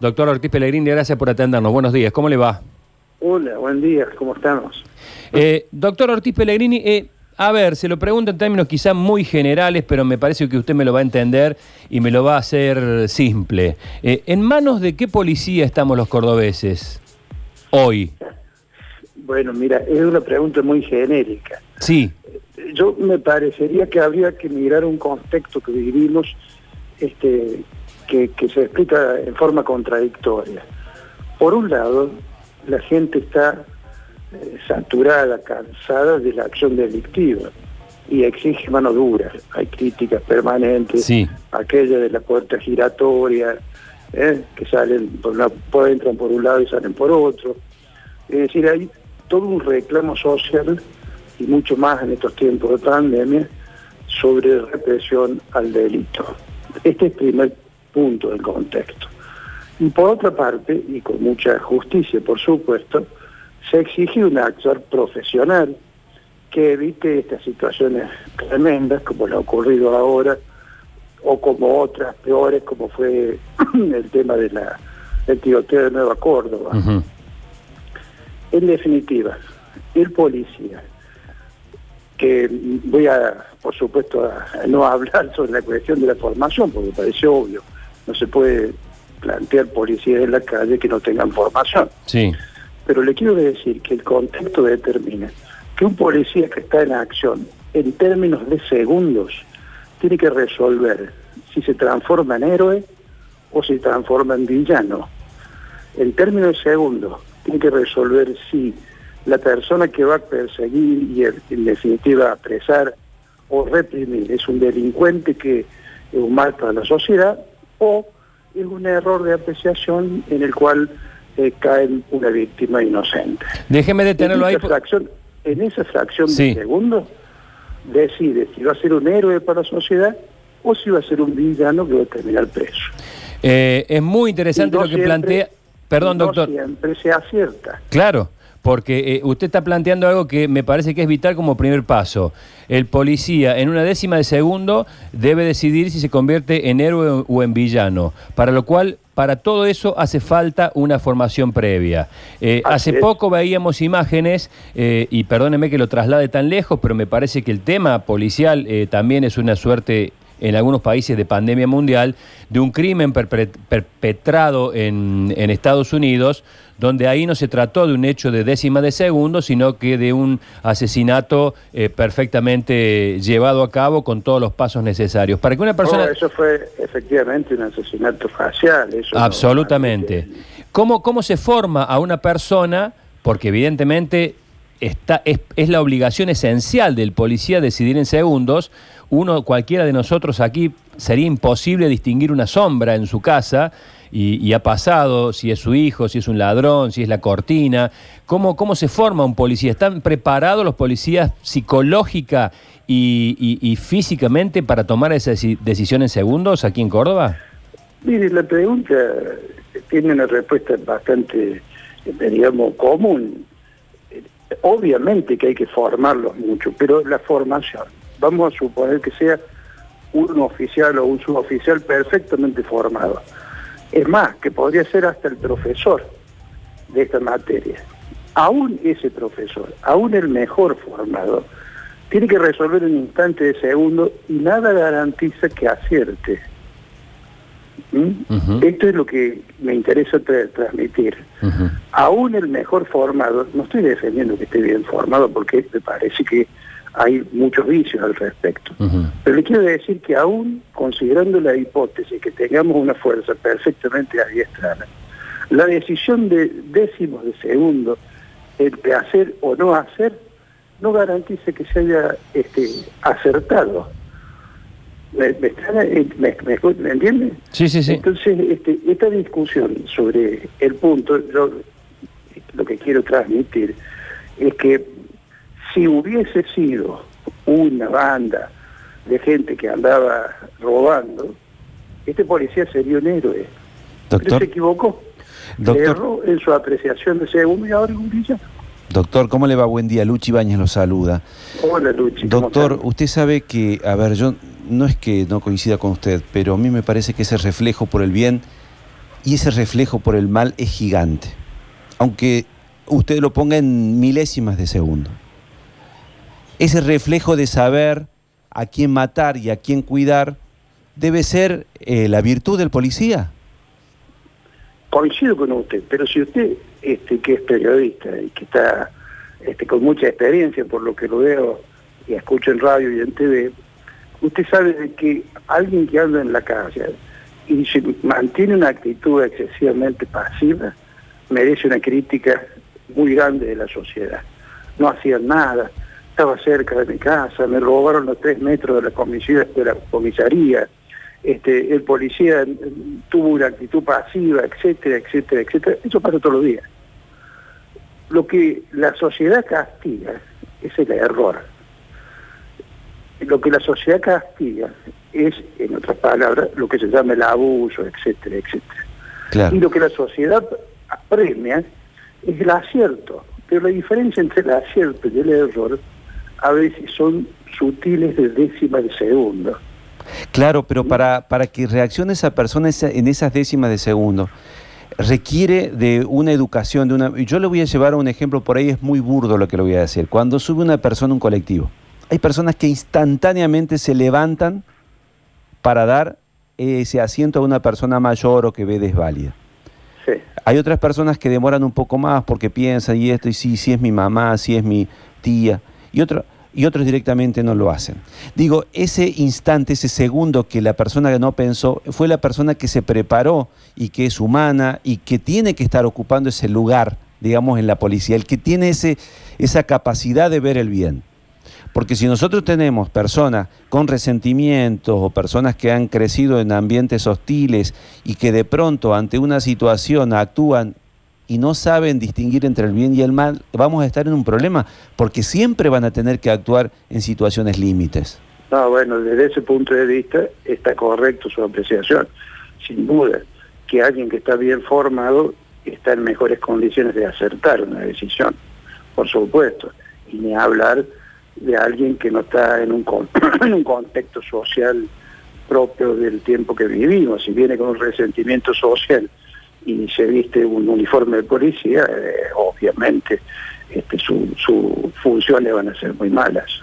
Doctor Ortiz Pellegrini, gracias por atendernos. Buenos días, ¿cómo le va? Hola, buen día, ¿cómo estamos? Eh, doctor Ortiz Pellegrini, eh, a ver, se lo pregunto en términos quizás muy generales, pero me parece que usted me lo va a entender y me lo va a hacer simple. Eh, ¿En manos de qué policía estamos los cordobeses hoy? Bueno, mira, es una pregunta muy genérica. Sí. Yo me parecería que habría que mirar un contexto que vivimos este, que, que se explica en forma contradictoria. Por un lado, la gente está eh, saturada, cansada de la acción delictiva y exige mano dura. Hay críticas permanentes, Sí. aquella de la puerta giratoria, ¿eh? que salen por una, entran por un lado y salen por otro. Es decir, hay todo un reclamo social y mucho más en estos tiempos de pandemia sobre represión al delito. Este es el primer punto del contexto. Y por otra parte, y con mucha justicia por supuesto, se exige un actuar profesional que evite estas situaciones tremendas como le ha ocurrido ahora o como otras peores como fue el tema de la, del tiroteo de Nueva Córdoba. En definitiva, el policía, que voy a, por supuesto, a, no hablar sobre la cuestión de la formación, porque parece obvio, no se puede plantear policías en la calle que no tengan formación. Sí. Pero le quiero decir que el contexto determina que un policía que está en acción, en términos de segundos, tiene que resolver si se transforma en héroe o se transforma en villano. En términos de segundos, tiene que resolver si la persona que va a perseguir y en, definitiva apresar o reprimir es un delincuente que es un mal para la sociedad o es un error de apreciación en el cual eh, cae una víctima inocente. Déjeme detenerlo en, ahí. fracción, en esa fracción Sí. de segundo decide si va a ser un héroe para la sociedad o si va a ser un villano que va a terminar preso. Eh, es muy interesante no lo que siempre- plantea. Perdón, no doctor. siempre se acierta. Claro, porque eh, usted está planteando algo que me parece que es vital como primer paso. El policía en una décima de segundo debe decidir si se convierte en héroe o en villano, para lo cual para todo eso hace falta una formación previa. Eh, hace es. poco veíamos imágenes, eh, y perdóneme que lo traslade tan lejos, pero me parece que el tema policial eh, también es una suerte en algunos países de pandemia mundial, de un crimen perpetrado en, en Estados Unidos, donde ahí no se trató de un hecho de décima de segundo, sino que de un asesinato eh, perfectamente llevado a cabo con todos los pasos necesarios. Para que una persona... Eso fue efectivamente un asesinato facial. Eso no- Absolutamente. ¿Cómo, ¿Cómo se forma a una persona? Porque evidentemente está, es, es la obligación esencial del policía decidir en segundos. Uno, cualquiera de nosotros aquí, sería imposible distinguir una sombra en su casa y, ha pasado si es su hijo, si es un ladrón, si es la cortina. ¿Cómo, cómo se forma un policía? ¿Están preparados los policías psicológica y, y- físicamente para tomar esa deci- decisión en segundos aquí en Córdoba? Mire, la pregunta tiene una respuesta bastante, eh, digamos, común. Obviamente que hay que formarlos mucho, pero la formación, vamos a suponer que sea un oficial o un suboficial perfectamente formado. Es más, que podría ser hasta el profesor de esta materia. Aún ese profesor, aún el mejor formado, tiene que resolver en un instante de segundo y nada garantiza que acierte. ¿Mm? Esto es lo que me interesa tra- transmitir. Aún el mejor formado, no estoy defendiendo que esté bien formado porque me parece que hay muchos vicios al respecto. Pero le quiero decir que aún considerando la hipótesis que tengamos una fuerza perfectamente adiestrada, la decisión de décimos de segundo entre hacer o no hacer no garantiza que se haya este, acertado. ¿Me, me, eh, me- me- me entiende? Sí, sí, sí. Entonces, este, esta discusión sobre el punto, yo lo que quiero transmitir es que si hubiese sido una banda de gente que andaba robando, este policía sería un héroe. Pero Doctor, se equivocó. Doctor. Erró en su apreciación de segundo y ahora es un villano. doctor, ¿cómo le va? Buen día. Luchi Bañez lo saluda. Hola, Luchi. ¿cómo Doctor, usted sabe que, a ver, yo no es que no coincida con usted, pero a mí me parece que ese reflejo por el bien y ese reflejo por el mal es gigante. Aunque usted lo ponga en milésimas de segundo. Ese reflejo de saber a quién matar y a quién cuidar debe ser eh, la virtud del policía. Coincido con usted, pero si usted, este, que es periodista y que está este, con mucha experiencia por lo que lo veo y escucho en radio y en TV, usted sabe de que alguien que anda en la calle y se mantiene una actitud excesivamente pasiva, merece una crítica muy grande de la sociedad. No hacían nada, estaba cerca de mi casa, me robaron los tres metros de la, comisaría, de la comisaría, este, el policía tuvo una actitud pasiva, etcétera, etcétera, etcétera. Eso pasa todos los días. Lo que la sociedad castiga es el error. Lo que la sociedad castiga es, en otras palabras, lo que se llama el abuso, etcétera, etcétera. Y lo que la sociedad premia es el acierto. Pero la diferencia entre el acierto y el error a veces son sutiles de décimas de segundo. Claro, pero para, para que reaccione esa persona en esas décimas de segundo, requiere de una educación, de una... Yo le voy a llevar a un ejemplo, por ahí es muy burdo lo que le voy a decir. Cuando sube una persona a un colectivo, hay personas que instantáneamente se levantan para dar ese asiento a una persona mayor o que ve desválida. Sí. Hay otras personas que demoran un poco más porque piensan, y esto, y sí, sí es mi mamá, sí es mi tía, y otro y otros directamente no lo hacen. Digo, ese instante, ese segundo que la persona que no pensó, fue la persona que se preparó y que es humana y que tiene que estar ocupando ese lugar, digamos, en la policía, el que tiene ese, esa capacidad de ver el bien. Porque si nosotros tenemos personas con resentimientos o personas que han crecido en ambientes hostiles y que de pronto ante una situación actúan y no saben distinguir entre el bien y el mal, vamos a estar en un problema, porque siempre van a tener que actuar en situaciones límites. No, bueno, desde ese punto de vista está correcto su apreciación, sin duda, que alguien que está bien formado está en mejores condiciones de acertar una decisión, por supuesto, y ni hablar de alguien que no está en un, en un contexto social propio del tiempo que vivimos, si viene con un resentimiento social y se viste un uniforme de policía, eh, obviamente este, sus su funciones van a ser muy malas.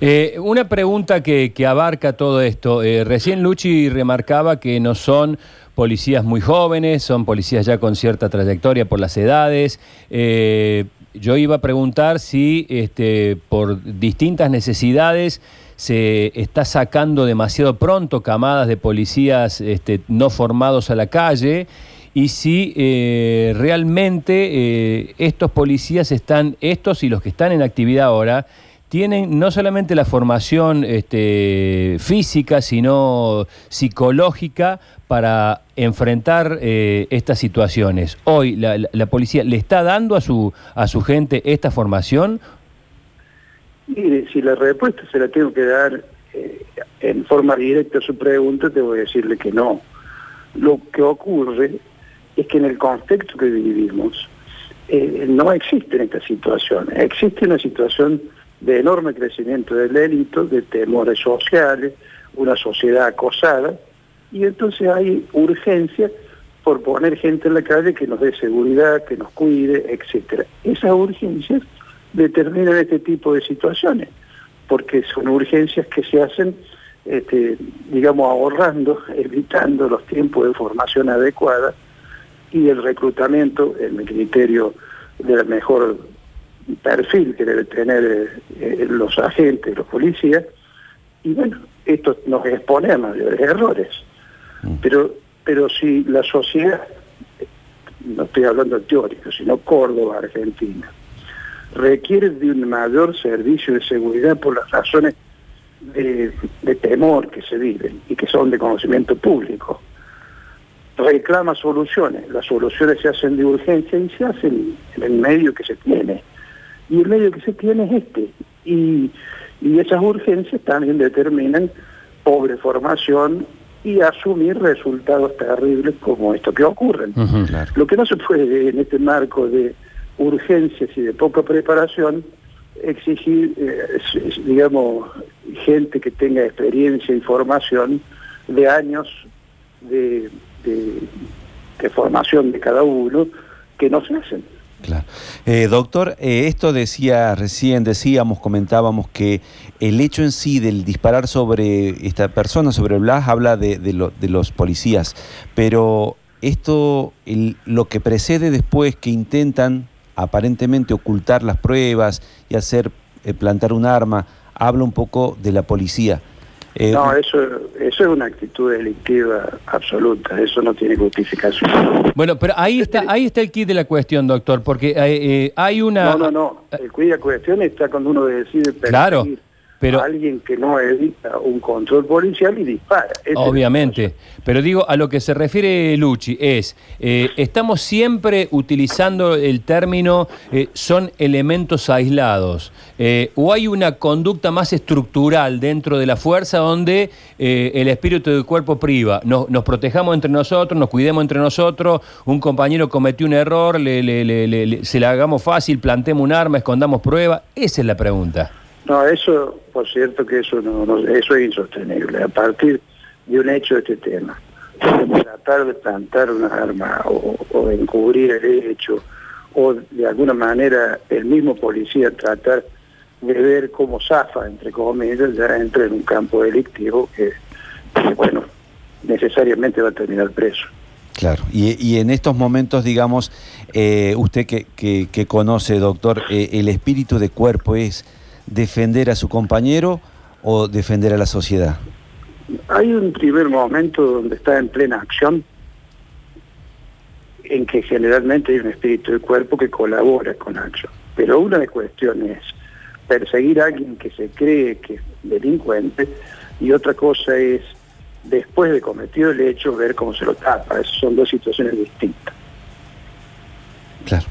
Eh, una pregunta que, abarca todo esto. Eh, recién Luchi remarcaba que no son policías muy jóvenes, son policías ya con cierta trayectoria por las edades. Yo iba a preguntar si este, por distintas necesidades se está sacando demasiado pronto camadas de policías este, no formados a la calle y si eh, realmente eh, estos policías están, estos y los que están en actividad ahora, tienen no solamente la formación este, física, sino psicológica para enfrentar eh, estas situaciones. Hoy la, policía le está dando a su, a su gente esta formación Mire, si la respuesta se la tengo que dar eh, en forma directa a su pregunta, te voy a decirle que no. Lo que ocurre es que en el contexto que vivimos eh, no existen estas situaciones. Existe una situación de enorme crecimiento del delito, de temores sociales, una sociedad acosada, y entonces hay urgencia por poner gente en la calle que nos dé seguridad, que nos cuide, etcétera. Esas urgencias determinan este tipo de situaciones, porque son urgencias que se hacen, este, digamos, ahorrando, evitando los tiempos de formación adecuada y el reclutamiento, en mi criterio, del mejor perfil que deben tener eh, los agentes, los policías, y bueno, esto nos expone a mayores errores. Mm. Pero, pero si la sociedad, no estoy hablando teórico, sino Córdoba, Argentina, requiere de un mayor servicio de seguridad por las razones de, temor que se viven y que son de conocimiento público. Reclama soluciones, las soluciones se hacen de urgencia y se hacen en el medio que se tiene. Y el medio que se tiene es este. Y, esas urgencias también determinan pobre formación y asumir resultados terribles como esto que ocurren. Lo que no se puede en este marco de urgencias y de poca preparación, exigir, eh, digamos, gente que tenga experiencia y formación de años de, de formación de cada uno que no se hacen. Claro. Eh, doctor, eh, esto decía recién, decíamos, comentábamos que el hecho en sí del disparar sobre esta persona, sobre Blas, habla de, de, los policías, pero esto, lo que precede después que intentan aparentemente ocultar las pruebas y hacer eh, plantar un arma, habla un poco de la policía. Eh, no, eso, eso es una actitud delictiva absoluta, eso no tiene justificación. Bueno, pero ahí está, ahí está el kit de la cuestión, doctor, porque eh, eh, hay una... No, no, no, el kit de la cuestión está cuando uno decide claro. Pero, alguien que no evita un control policial y dispara. obviamente, pero digo, a lo que se refiere Luchi es, eh, estamos siempre utilizando el término eh, son elementos aislados, eh, o hay una conducta más estructural dentro de la fuerza donde el espíritu del cuerpo priva, nos, nos, protejamos entre nosotros, nos cuidemos entre nosotros, un compañero cometió un error, le, se le hagamos fácil, plantemos un arma, escondamos prueba, esa es la pregunta. No, eso, por cierto que eso no, eso es insostenible. A partir de un hecho de este tema, tratar de plantar una arma o, encubrir el hecho, o de alguna manera el mismo policía tratar de ver cómo zafa, entre comillas, ya entra en un campo delictivo que, bueno, necesariamente va a terminar preso. Claro, y, en estos momentos, digamos, eh, usted que, que, conoce, doctor, eh, el espíritu de cuerpo es defender a su compañero o defender a la sociedad? Hay un primer momento donde está en plena acción, en que generalmente hay un espíritu del cuerpo que colabora con la acción. Pero una de las cuestiones es perseguir a alguien que se cree que es delincuente y otra cosa es, después de cometido el hecho, ver cómo se lo tapa. Esas son dos situaciones distintas. Claro.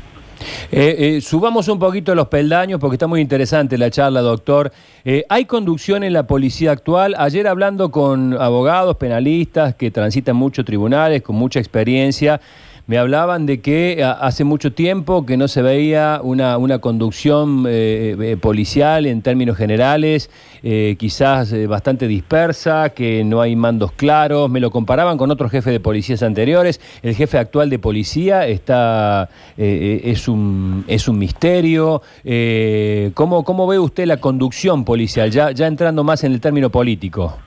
Eh, eh, subamos un poquito los peldaños porque está muy interesante la charla, doctor. Eh, ¿Hay conducción en la policía actual? Ayer hablando con abogados, penalistas que transitan muchos tribunales, con mucha experiencia, me hablaban de que hace mucho tiempo que no se veía una, una conducción eh, eh, policial en términos generales, eh, quizás bastante dispersa, que no hay mandos claros. Me lo comparaban con otros jefes de policías anteriores. El jefe actual de policía está es, un, es un misterio. ¿cómo, ¿Cómo ve usted la conducción policial, ya, ya entrando más en el término político?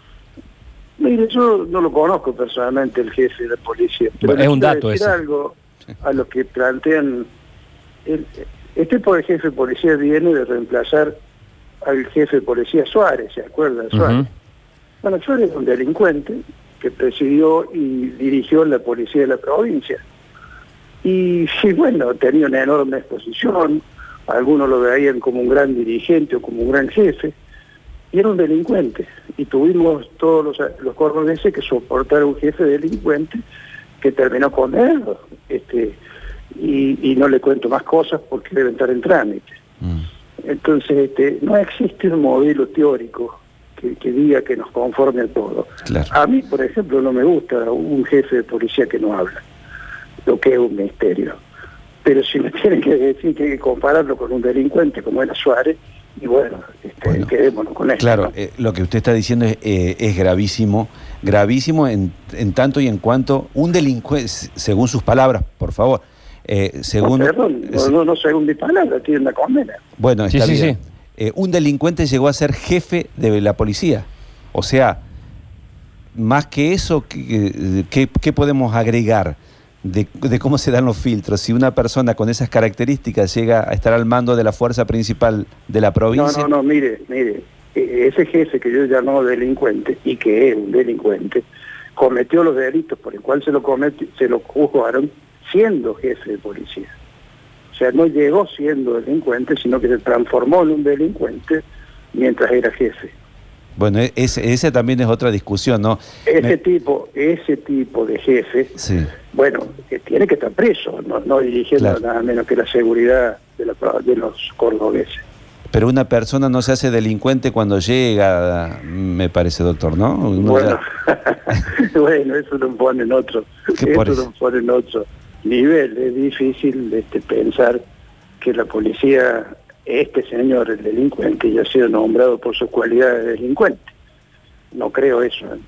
Mire, yo no lo conozco personalmente el jefe de la policía, pero es un dato decir algo a lo que plantean. El, este por el jefe de policía viene de reemplazar al jefe de policía Suárez, ¿se acuerdan? Suárez. Bueno, Suárez es un delincuente que presidió y dirigió la policía de la provincia. Y sí, bueno, tenía una enorme exposición, algunos lo veían como un gran dirigente o como un gran jefe, y era un delincuente. Y tuvimos todos los, los cordobeses que soportar a un jefe delincuente que terminó con él, este, y, no le cuento más cosas porque debe estar en trámite. Mm. Entonces, este, no existe un modelo teórico que, diga que nos conforme a todo. A mí, por ejemplo, no me gusta un jefe de policía que no habla, lo que es un misterio. Pero si me tienen que decir que hay que compararlo con un delincuente como era Suárez, y bueno, este, quedémonos con eso. Claro, eh, lo que usted está diciendo es, eh, es gravísimo, gravísimo en, en, tanto y en cuanto un delincuente, según sus palabras, por favor, eh, según... No, perdón, no, no, según mis palabras, tiene una condena. Bueno, está bien. un delincuente llegó a ser jefe de la policía. O sea, más que eso, ¿qué, qué podemos agregar? De, cómo se dan los filtros. Si una persona con esas características llega a estar al mando de la fuerza principal de la provincia... No, no, no, mire, mire, e, ese jefe que yo llamo delincuente y que es un delincuente, cometió los delitos por el cual se lo, cometió, se lo juzgaron siendo jefe de policía. O sea, no llegó siendo delincuente, sino que se transformó en un delincuente mientras era jefe. Bueno, e, ese, ese también es otra discusión, ¿no? Ese tipo, ese tipo de jefe, bueno, que tiene que estar preso, no, dirigiendo nada menos que la seguridad de, de los cordobeses. Pero una persona no se hace delincuente cuando llega, me parece, doctor, ¿no? bueno, bueno, eso lo pone en otro, eso lo pone en otro nivel. Es difícil este, pensar que la policía este señor, el delincuente, ya ha sido nombrado por su cualidad de delincuente. No creo eso. ¿eh?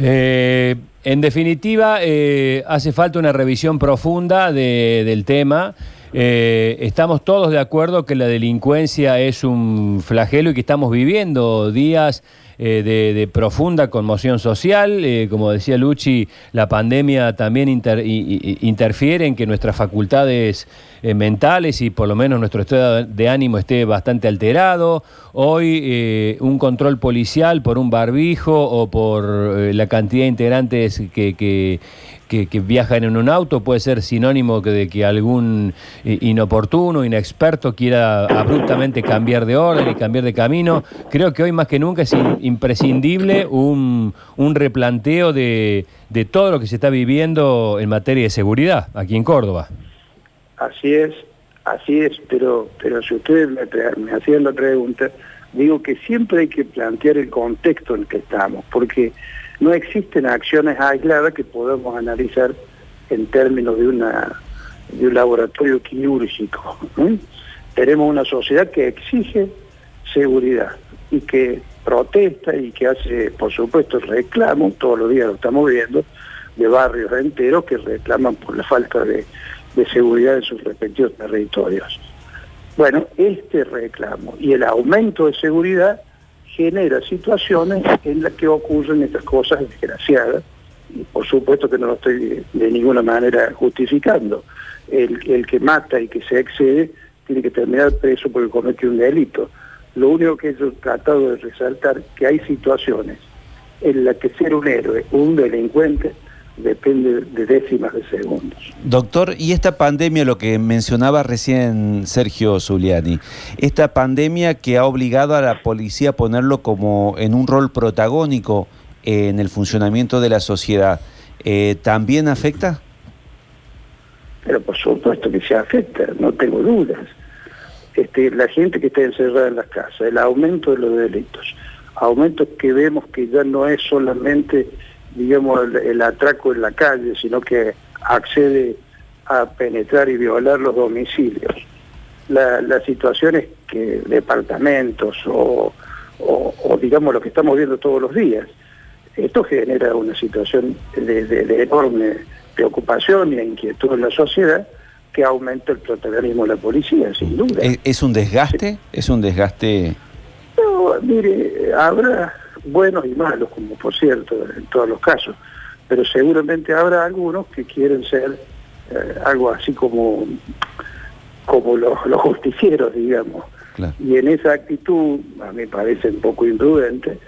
Eh, En definitiva, eh, hace falta una revisión profunda de- del tema. Eh, estamos todos de acuerdo que la delincuencia es un flagelo y que estamos viviendo días eh, de, profunda conmoción social. Eh, como decía Luchi, la pandemia también interfiere en que nuestras facultades mentales y por lo menos nuestro estado de ánimo esté bastante alterado. Hoy un control policial por un barbijo o por la cantidad de integrantes que- que- que viajan en un auto puede ser sinónimo de que algún eh, inoportuno, inexperto quiera abruptamente cambiar de orden y cambiar de camino. Creo que hoy más que nunca es in- imprescindible un, un replanteo de, de todo lo que se está viviendo en materia de seguridad aquí en Córdoba. Así es, así es, pero, pero si ustedes me, me hacían la pregunta, digo que siempre hay que plantear el contexto en el que estamos, porque no existen acciones aisladas que podamos analizar en términos de una de un laboratorio quirúrgico. ¿no? Tenemos una sociedad que exige seguridad y que protesta y que hace, por supuesto, reclamos, todos los días lo estamos viendo, de barrios enteros que reclaman por la falta de, de seguridad en sus respectivos territorios. Bueno, este reclamo y el aumento de seguridad genera situaciones en las que ocurren estas cosas desgraciadas. Y por supuesto que no lo estoy de, ninguna manera justificando. El, el que mata y que se excede tiene que terminar preso porque comete un delito. Lo único que yo he tratado de resaltar que hay situaciones en las que ser un héroe un delincuente depende de décimas de segundos. Doctor, y esta pandemia, lo que mencionaba recién Sergio Zuliani, esta pandemia que ha obligado a la policía a ponerlo como en un rol protagónico en el funcionamiento de la sociedad, eh, ¿también afecta? Pero por supuesto que se afecta, no tengo dudas. Este, la gente que está encerrada en las casas, el aumento de los delitos, aumentos que vemos que ya no es solamente, digamos, el, el atraco en la calle, sino que accede a penetrar y violar los domicilios. La- las situaciones que departamentos o, o- o, digamos lo que estamos viendo todos los días, esto genera una situación de, de- de enorme preocupación e inquietud en la sociedad que aumenta el protagonismo de la policía, sin duda. ¿Es, es un desgaste? ¿Es un desgaste? No, mire, habrá buenos y malos, como por cierto, en todos los casos, pero seguramente habrá algunos que quieren ser eh, algo así como, como los, los justicieros, digamos. Claro. Y en esa actitud, a mí me parece un poco imprudente,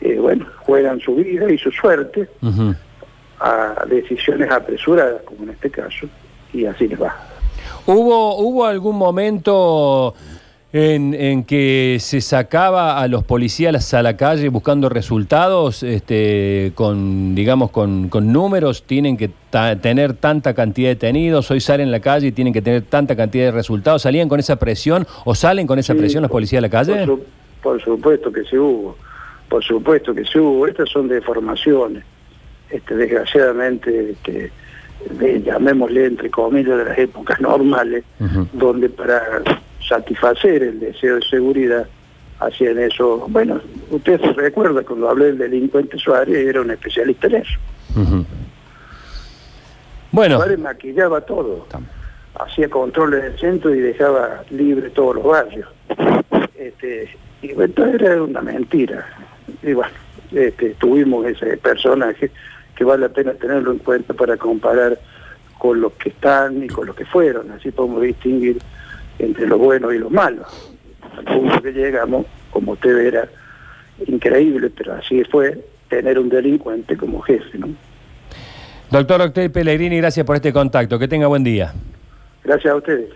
eh, bueno, juegan su vida y su suerte a decisiones apresuradas, como en este caso, y así les va. ¿Hubo, ¿Hubo algún momento en, en que se sacaba a los policías a la calle buscando resultados, este, con, digamos, con, con números? Tienen que ta- tener tanta cantidad de detenidos, hoy salen a la calle y tienen que tener tanta cantidad de resultados. ¿Salían con esa presión o salen con esa Sí, presión los policías a la calle? Por, su- por supuesto que se hubo, por supuesto que se hubo. Estas son deformaciones, este, desgraciadamente, este, de- llamémosle entre comillas, de las épocas normales, donde para satisfacer el deseo de seguridad hacían eso. Bueno, usted se recuerda cuando hablé del delincuente Suárez, era un especialista en eso. Bueno, Suárez maquillaba todo. Hacía controles del centro y dejaba libre todos los barrios. Este, y esto era una mentira. Y bueno, este, tuvimos ese personaje que vale la pena tenerlo en cuenta para comparar con los que están y con los que fueron. Así podemos distinguir entre los buenos y los malos. Al punto que llegamos, como usted verá, increíble, pero así fue, tener un delincuente como jefe. ¿no? doctor Octavio Pellegrini, gracias por este contacto. Que tenga buen día. Gracias a ustedes.